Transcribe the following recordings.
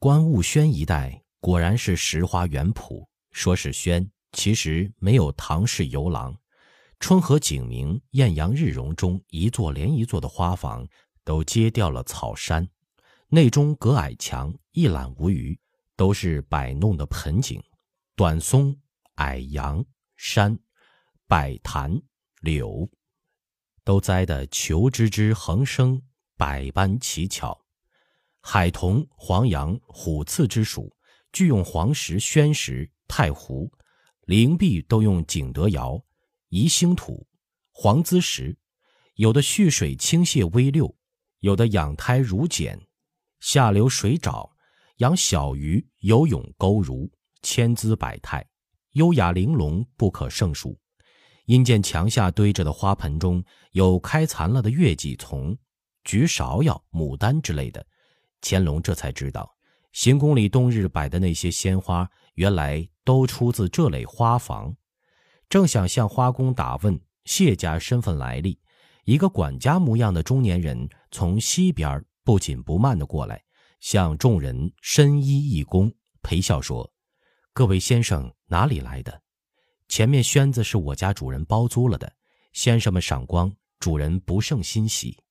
观雾轩一带果然是石花园圃。说是轩，其实没有唐式游廊。春和景明、艳阳日融中，一座连一座的花房都揭掉了草山，内中隔矮墙，一览无余，都是摆弄的盆景，短松、矮杨、山、柏檀、柳，都栽得求枝枝横生，百般奇巧。海桐、黄杨、虎刺之属，俱用黄石、宣石、太湖；灵璧都用景德窑。宜兴土、黄滋石，有的蓄水清泻微溜，有的养胎如茧，下流水沼，养小鱼游泳钩如，千姿百态，优雅玲珑，不可胜数。因见墙下堆着的花盆中有开残了的月季丛、菊芍药、牡丹之类的，乾隆这才知道，行宫里冬日摆的那些鲜花，原来都出自这类花房。正想向花工打问谢家身份来历，一个管家模样的中年人从西边不紧不慢地过来，向众人深揖一躬，陪笑说：“各位先生哪里来的？前面轩子是我家主人包租了的，先生们赏光，主人不胜欣喜。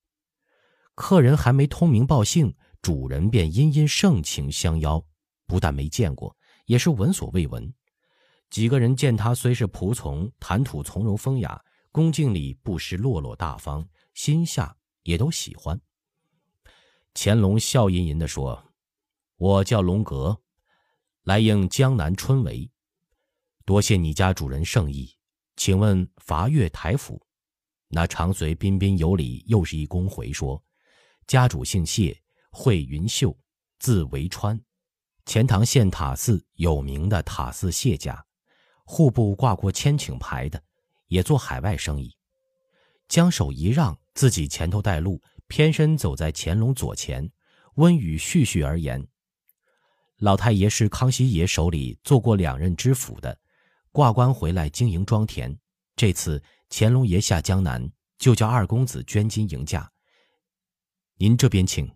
客人还没通名报姓，主人便殷殷盛情相邀，不但没见过，也是闻所未闻。”几个人见他虽是仆从，谈吐从容风雅，恭敬里不失落落大方，心下也都喜欢。乾隆笑吟吟地说：“我叫龙格，来应江南春闱，多谢你家主人盛意，请问伐越台府？”那长随彬彬有礼，又是一躬回说：“家主姓谢，惠云秀，字维川，钱塘县塔寺有名的塔寺谢家。”户部挂过千顷牌的，也做海外生意。将手一让，自己前头带路，偏身走在乾隆左前，温语絮絮而言：“老太爷是康熙爷手里做过两任知府的，挂官回来经营庄田。这次乾隆爷下江南，就叫二公子捐金迎驾。您这边请，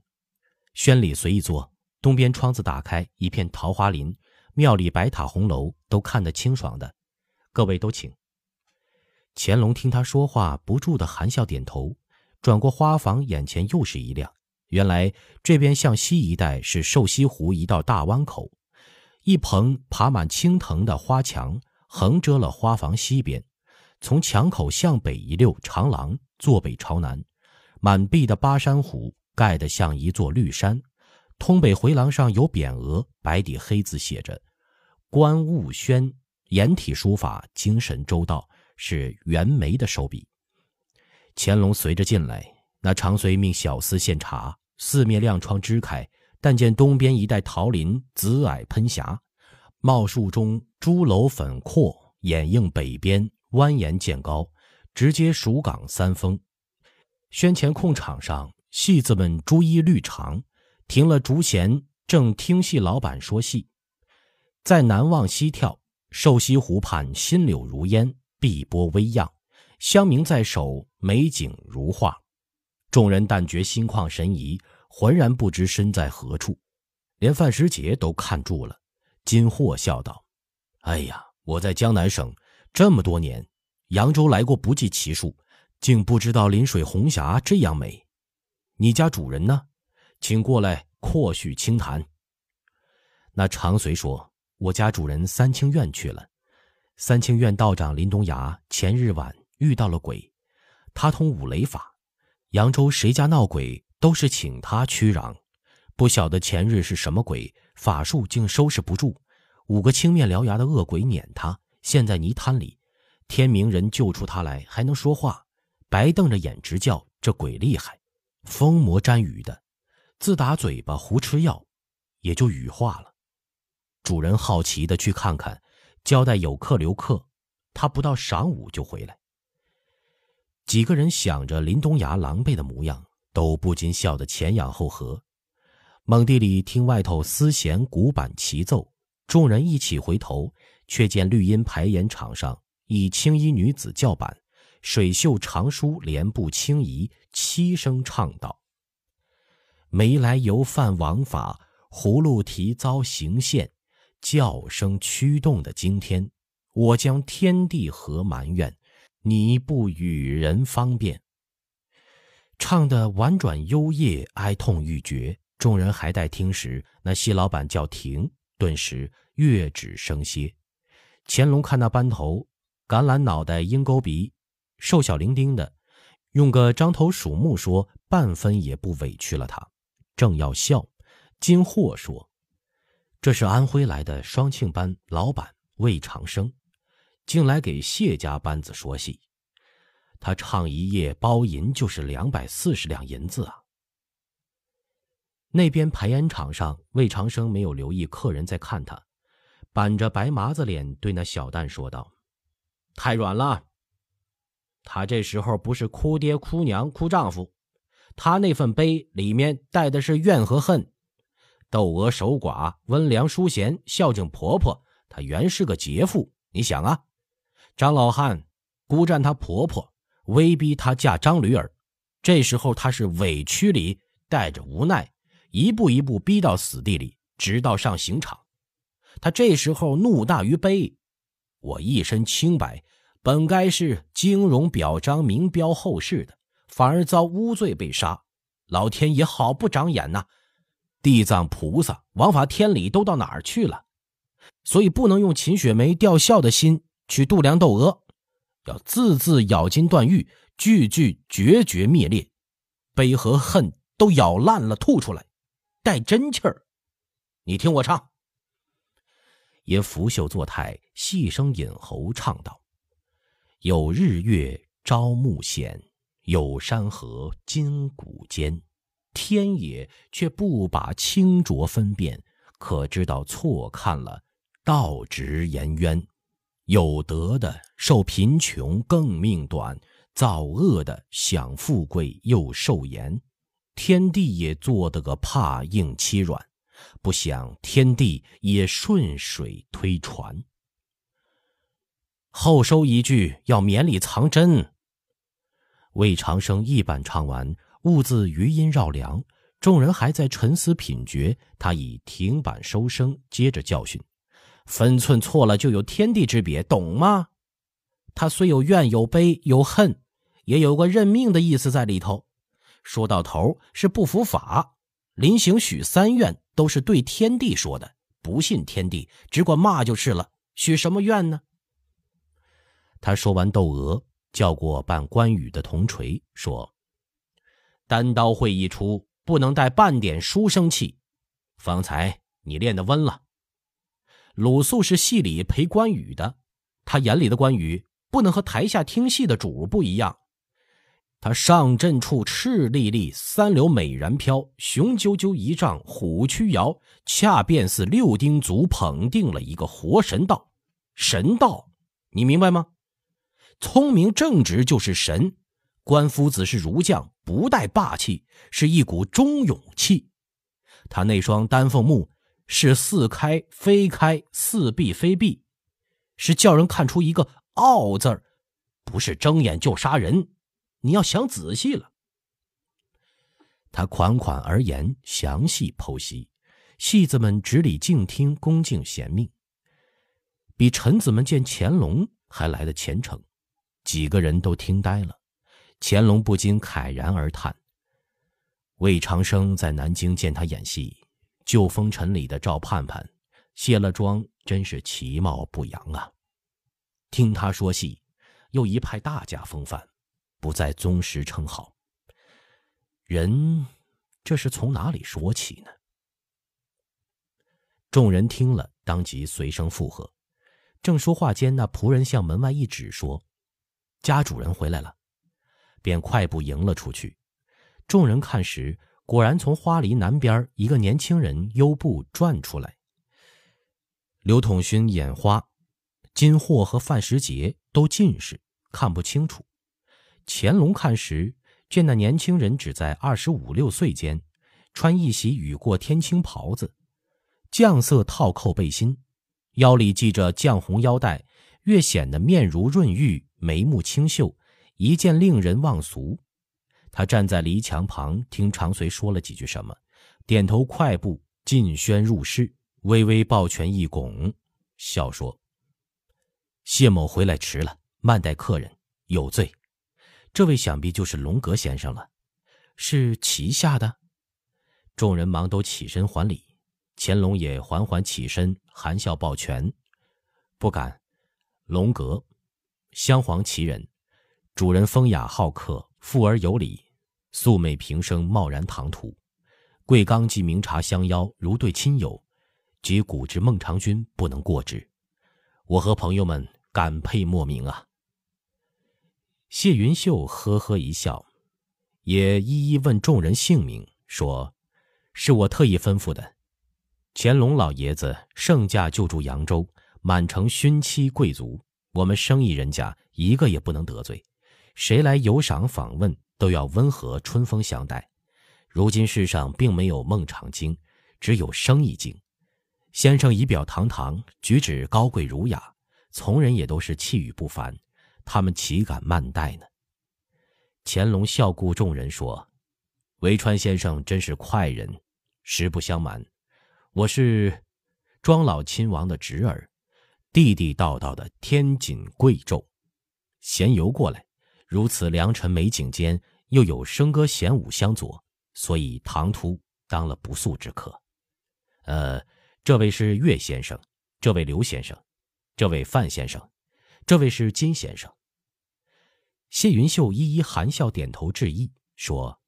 轩里随意坐，东边窗子打开，一片桃花林。”庙里白塔红楼都看得清爽的，各位都请。乾隆听他说话，不住的含笑点头，转过花房，眼前又是一亮。原来这边向西一带是瘦西湖一道大湾口，一棚爬满青藤的花墙横遮了花房西边，从墙口向北一溜长廊，坐北朝南，满壁的巴山虎盖得像一座绿山。通北回廊上有匾额，白底黑字写着“关务轩”，颜体书法精神周到，是袁枚的手笔。乾隆随着进来，那长随命小厮献茶，四面亮窗支开，但见东边一带桃林，紫霭喷霞，茂树中朱楼粉阔，掩映北边蜿蜒渐高，直接蜀港三峰。轩前空场上，戏子们朱衣绿长。停了竹弦，正听戏。老板说戏，在南望西眺，瘦西湖畔新柳如烟，碧波微漾，香茗在手，美景如画。众人但觉心旷神怡，浑然不知身在何处。连范时杰都看住了，金霍笑道：“哎呀，我在江南省这么多年，扬州来过不计其数，竟不知道临水红霞这样美。你家主人呢？”请过来阔叙清谈。那长随说：“我家主人三清院去了。三清院道长林东崖前日晚遇到了鬼，他通五雷法，扬州谁家闹鬼都是请他驱攘。不晓得前日是什么鬼，法术竟收拾不住，五个青面獠牙的恶鬼撵他，陷在泥滩里。天明人救出他来，还能说话，白瞪着眼直叫。这鬼厉害，疯魔沾雨的。”自打嘴巴胡吃药，也就羽化了。主人好奇的去看看，交代有客留客，他不到晌午就回来。几个人想着林东崖狼狈的模样，都不禁笑得前仰后合。猛地里听外头丝弦鼓板齐奏，众人一起回头，却见绿荫排演场上一青衣女子叫板，水袖长舒，莲步轻移，七声唱道。没来由犯王法，葫芦提遭行陷，叫声驱动的惊天。我将天地何埋怨，你不与人方便。唱的婉转幽咽，哀痛欲绝。众人还待听时，那谢老板叫停，顿时乐止声歇。乾隆看那班头，橄榄脑袋，鹰钩鼻，瘦小伶仃的，用个獐头鼠目说，半分也不委屈了他。正要笑，金货说：“这是安徽来的双庆班老板魏长生。”竟来给谢家班子说戏，他唱一夜包银就是两百四十两银子啊。那边排烟场上，魏长生没有留意客人在看他，板着白麻子脸对那小旦说道：“太软了。他这时候不是哭爹哭娘哭丈夫，他那份悲里面带的是怨和恨。窦娥守寡，温良淑贤，孝敬婆婆，她原是个劫妇。你想啊。”张老汉孤占她婆婆，威逼她嫁张驴儿。这时候她是委屈里带着无奈，一步一步逼到死地里，直到上刑场。她这时候怒大于悲。我一身清白，本该是金融表彰名标后世的，反而遭污罪被杀。老天爷好不长眼呐！地藏菩萨、王法天理都到哪儿去了？所以不能用秦雪梅吊孝的心。去度量窦娥，要字字咬金断玉，句句决绝灭裂，悲和恨都咬烂了吐出来，带真气儿。你听我唱。也拂袖作态，细声引喉唱道：“有日月朝暮显，有山河今古间。天也却不把清浊分辨，可知道错看了道直言冤。”有德的受贫穷更命短，造恶的享富贵又受严，天地也做得个怕硬欺软，不想天地也顺水推船。后收一句，要绵里藏针。魏长生一板唱完，兀自余音绕梁，众人还在沉思品觉，他已停板收声，接着教训。分寸错了就有天地之别，懂吗？他虽有怨有悲有恨，也有个认命的意思在里头。说到头是不服法，临行许三愿都是对天地说的。不信天地，只管骂就是了。许什么愿呢？他说完窦娥，叫过扮关羽的铜锤，说：“单刀会一出，不能带半点书生气。方才你练得温了。”鲁肃是戏里陪关羽的，他眼里的关羽不能和台下听戏的主不一样。他上阵处赤粒粒，三流美然飘，雄赳赳一丈虎躯摇，恰便似六丁足捧定了一个活神道。神道，你明白吗？聪明正直就是神。关夫子是儒将，不带霸气，是一股忠勇气。他那双丹凤目。是似开非开，似闭非闭，是叫人看出一个“傲”字儿，不是睁眼就杀人。你要想仔细了。他款款而言，详细剖析，戏子们执礼静听，恭敬贤命，比臣子们见乾隆还来的虔诚。几个人都听呆了，乾隆不禁慨然而叹：魏长生在南京见他演戏。旧风尘里的赵盼盼，卸了妆，真是其貌不扬啊！听他说戏，又一派大家风范，不在宗师称号。人这是从哪里说起呢？众人听了，当即随声附和。正说话间，那仆人向门外一指，说：“家主人回来了。”便快步迎了出去。众人看时。果然，从花篱南边一个年轻人悠步转出来。刘统勋眼花，金货和范时杰都近视，看不清楚。乾隆看时，见那年轻人只在二十五六岁间，穿一袭雨过天青袍子，绛色套扣背心，腰里系着绛红腰带，越显得面如润玉，眉目清秀，一见令人忘俗。他站在篱墙旁，听长随说了几句什么，点头快步，进轩入室，微微抱拳一拱，笑说：“谢某回来迟了，慢待客人，有罪。这位想必就是龙阁先生了，是旗下的。”众人忙都起身还礼，乾隆也缓缓起身，含笑抱拳：“不敢，龙阁，镶黄旗人，主人风雅好客，富而有礼，素昧平生，贸然唐突。贵刚及明察相邀，如对亲友，及古之孟尝君，不能过之。我和朋友们感佩莫名啊。”谢云秀呵呵一笑，也一一问众人姓名，说。是我特意吩咐的，乾隆老爷子盛驾就住扬州，满城勋戚贵族，我们生意人家一个也不能得罪，谁来游赏访问都要温和春风相待。如今世上并没有孟尝经，只有生意经。先生仪表堂堂，举止高贵儒雅，从人也都是气宇不凡，他们岂敢慢待呢？乾隆笑顾众人说。维川先生真是快人，实不相瞒，我是庄老亲王的侄儿，地地道道的天锦贵胄，闲游过来，如此良辰美景间，又有笙歌弦舞相佐，所以唐突当了不速之客。呃，这位是岳先生，这位刘先生，这位范先生，这位是金先生。谢云秀一一含笑点头致意，说。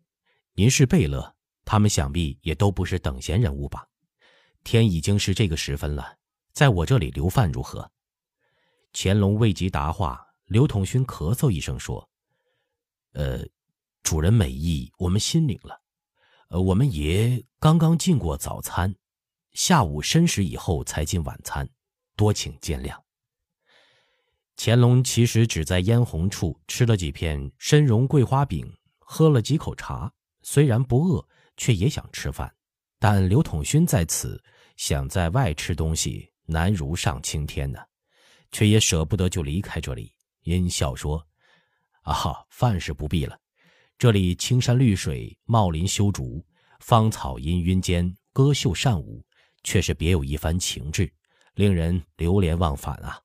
您是贝勒，他们想必也都不是等闲人物吧？天已经是这个时分了，在我这里留饭如何？乾隆未及答话，刘统勋咳嗽一声说：“呃，主人美意，我们心领了。呃，我们爷刚刚进过早餐，下午申时以后才进晚餐，多请见谅。”乾隆其实只在嫣红处吃了几片参茸桂花饼，喝了几口茶。虽然不饿，却也想吃饭，但刘统勋在此，想在外吃东西难如上青天呢，却也舍不得就离开这里，因笑说：“啊，饭是不必了，这里青山绿水，茂林修竹，芳草氤氲间，歌秀善舞，却是别有一番情致，令人流连忘返啊。”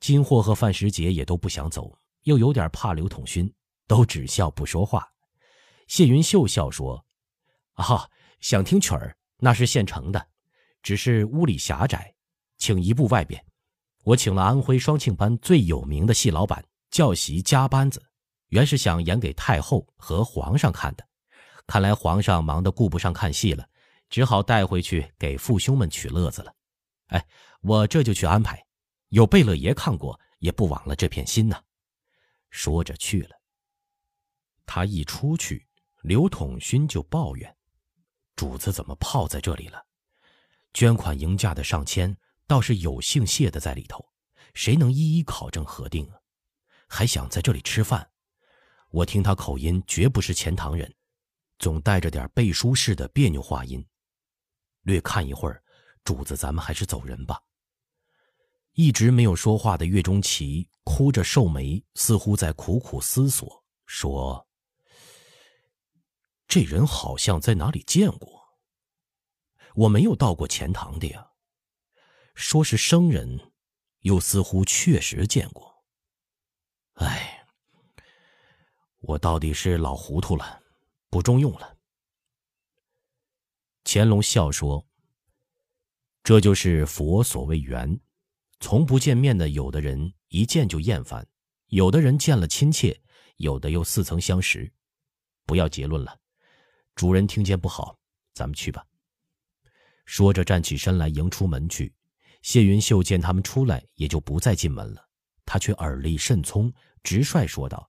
金货和范时杰也都不想走，又有点怕刘统勋，都只笑不说话。谢云秀笑说：“啊，想听曲儿，那是现成的，只是屋里狭窄，请一步外边。我请了安徽双庆班最有名的戏老板教习加班子，原是想演给太后和皇上看的，看来皇上忙得顾不上看戏了，只好带回去给父兄们取乐子了。哎，我这就去安排，有贝勒爷看过，也不枉了这片心呐。”说着去了。他一出去。刘统勋就抱怨：“主子怎么泡在这里了？捐款迎驾的上千，倒是有姓谢的在里头，谁能一一考证核定啊？还想在这里吃饭？我听他口音绝不是钱塘人，总带着点背书式的别扭话音。略看一会儿，主子咱们还是走人吧。”一直没有说话的岳钟琪哭着皱眉，似乎在苦苦思索，说。这人好像在哪里见过。我没有到过钱塘的呀。说是生人，又似乎确实见过。哎，我到底是老糊涂了，不中用了。乾隆笑说：“这就是佛所谓缘。从不见面的，有的人一见就厌烦；有的人见了亲切，有的又似曾相识。不要结论了。”主人听见不好，咱们去吧。说着，站起身来迎出门去。谢云秀见他们出来，也就不再进门了。他却耳力甚聪，直率说道：“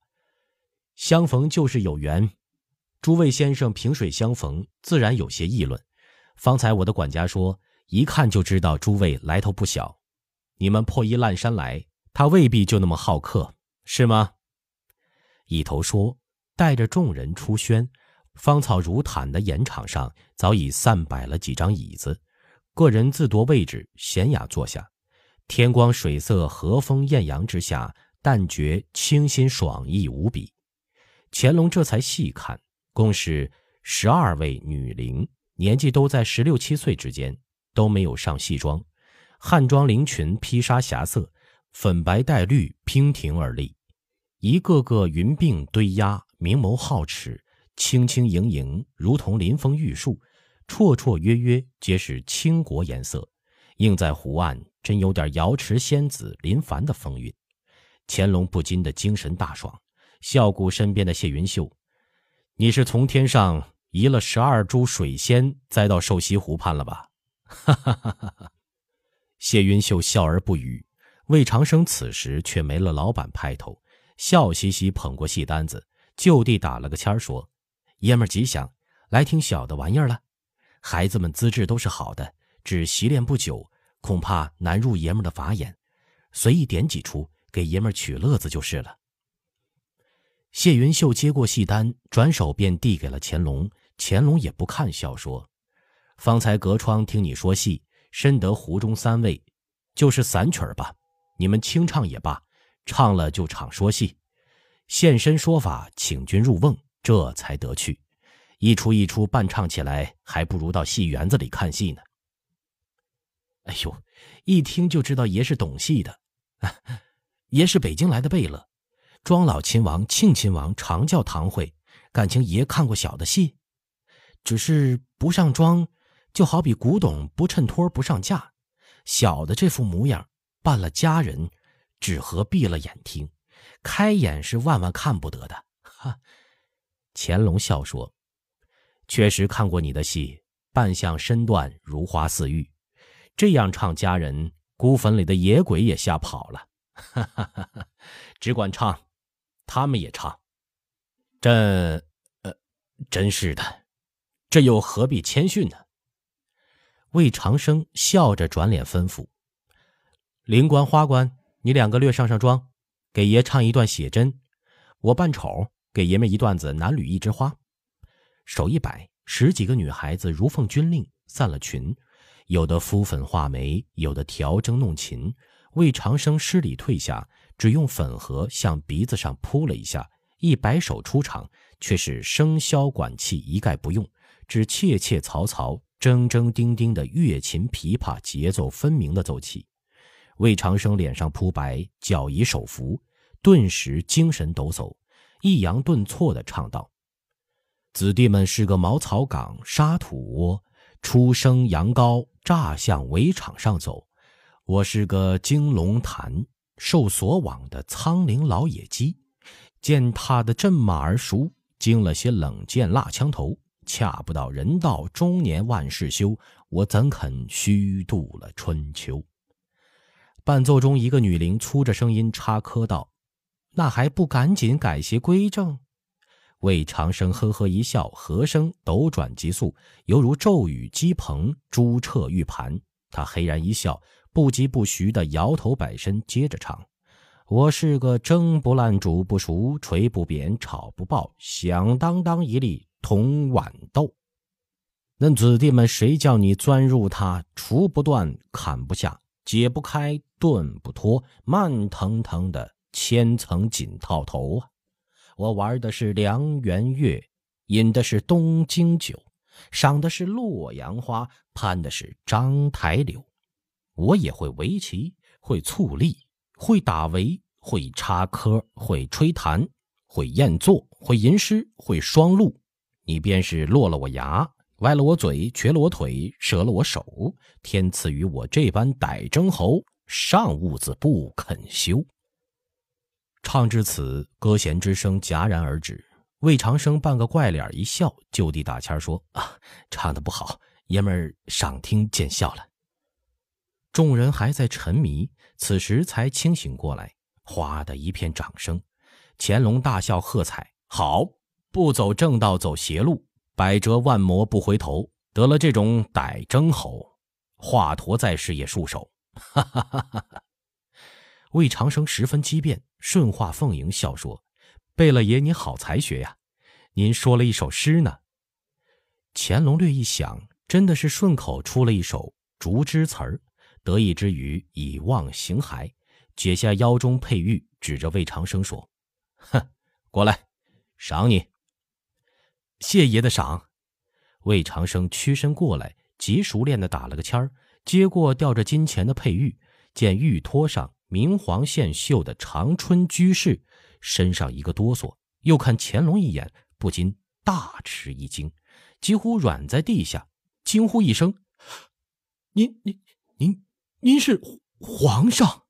相逢就是有缘，诸位先生萍水相逢，自然有些议论。方才我的管家说，一看就知道诸位来头不小。你们破衣烂衫来，他未必就那么好客，是吗？”一头说，带着众人出轩。芳草如毯的演场上，早已散摆了几张椅子，个人自夺位置，闲雅坐下。天光水色，和风艳阳之下，但觉清新爽意无比。乾隆这才细看，共是十二位女伶，年纪都在十六七岁之间，都没有上戏装，汉装绫裙披纱霞色，粉白带绿娉婷而立，一个个云鬓堆压，明眸皓齿，轻轻盈盈，如同临风玉树，绰绰约约皆是倾国颜色，映在湖岸，真有点瑶池仙子临凡的风韵。乾隆不禁的精神大爽，笑顾身边的谢云秀：“你是从天上移了十二株水仙栽到瘦西湖畔了吧？”哈哈哈哈哈！谢云秀笑而不语。魏长生此时却没了老板派头，笑嘻嘻捧过戏单子，就地打了个签儿，说：“爷们儿吉祥，来听小的玩意儿了。孩子们资质都是好的，只习练不久，恐怕难入爷们的法眼，随意点几出。”给爷们儿取乐子就是了。谢云秀接过戏单，转手便递给了乾隆。乾隆也不看笑，说：“方才隔窗听你说戏，深得湖中三味，就是散曲儿吧？你们清唱也罢，唱了就场说戏，现身说法，请君入瓮，这才得去。一出一出伴唱起来，还不如到戏园子里看戏呢。”哎呦，一听就知道爷是懂戏的。爷是北京来的贝勒，庄老亲王、庆亲王常叫堂会，感情爷看过小的戏，只是不上妆，就好比古董不衬托不上架。小的这副模样，扮了佳人，只合闭了眼听，开眼是万万看不得的。哈，乾隆笑说：“确实看过你的戏，扮相身段如花似玉，这样唱佳人，孤坟里的野鬼也吓跑了。”哈哈哈！哈只管唱，他们也唱。这，呃，真是的，这又何必谦逊呢？魏长生笑着转脸吩咐：“灵官、花官，你两个略上上妆，给爷唱一段写真。我扮丑，给爷们一段子男女一枝花。”手一摆，十几个女孩子如奉军令，散了群，有的敷粉画眉，有的调筝弄琴。魏长生施礼退下，只用粉盒向鼻子上扑了一下，一摆手出场，却是笙箫管器一概不用，只切切嘈嘈、铮铮叮叮的乐琴、琵琶节奏分明的奏起。魏长生脸上扑白，脚以手扶，顿时精神抖擞，抑扬顿挫地唱道：“子弟们是个茅草岗、沙土窝，出生羊羔，乍向围场上走。”我是个惊龙潭受锁网的苍灵老野鸡，见他的阵马儿熟，惊了些冷箭蜡枪头。恰不到人到中年万事休，我怎肯虚度了春秋？伴奏中，一个女伶粗着声音插科道：“那还不赶紧改邪归正？”魏长生呵呵一笑，和声斗转急速，犹如骤雨击棚，朱彻玉盘。他嘿然一笑。不疾不徐地摇头摆身，接着唱：“我是个蒸不烂、煮不熟、捶不扁、炒不爆，响当当一粒铜碗豆。恁子弟们，谁叫你钻入它，锄不断，砍不下，解不开，顿不脱，慢腾腾的千层锦套头啊！我玩的是梁元月，饮的是东京酒，赏的是洛阳花，攀的是章台柳。”我也会围棋，会促力，会打围，会插科，会吹弹，会验座，会吟诗，会双录。你便是落了我牙，歪了我嘴，瘸了我腿，折了我手，天赐予我这般歹征侯，上兀子不肯休。唱至此，歌弦之声戛然而止。魏长生扮个怪脸一笑，就地打签说：“啊，唱的不好，爷们儿赏听见笑了。”众人还在沉迷，此时才清醒过来，哗的一片掌声。乾隆大笑喝彩：“好，不走正道走邪路，百折万磨不回头。得了这种歹征侯，华佗在世也束手。”哈哈哈哈哈！魏长生十分机变，顺化奉迎笑说：“贝勒爷，你好才学呀！您说了一首诗呢。”乾隆略一想，真的是顺口出了一首竹枝词儿。得意之余，以望形骸，解下腰中佩玉，指着魏长生说：“哼，过来，赏你。”谢爷的赏。魏长生屈身过来，极熟练的打了个签儿，接过吊着金钱的佩玉，见玉托上明黄线绣的长春居士，身上一个哆嗦，又看乾隆一眼，不禁大吃一惊，几乎软在地下，惊呼一声：“您您您您是皇上！”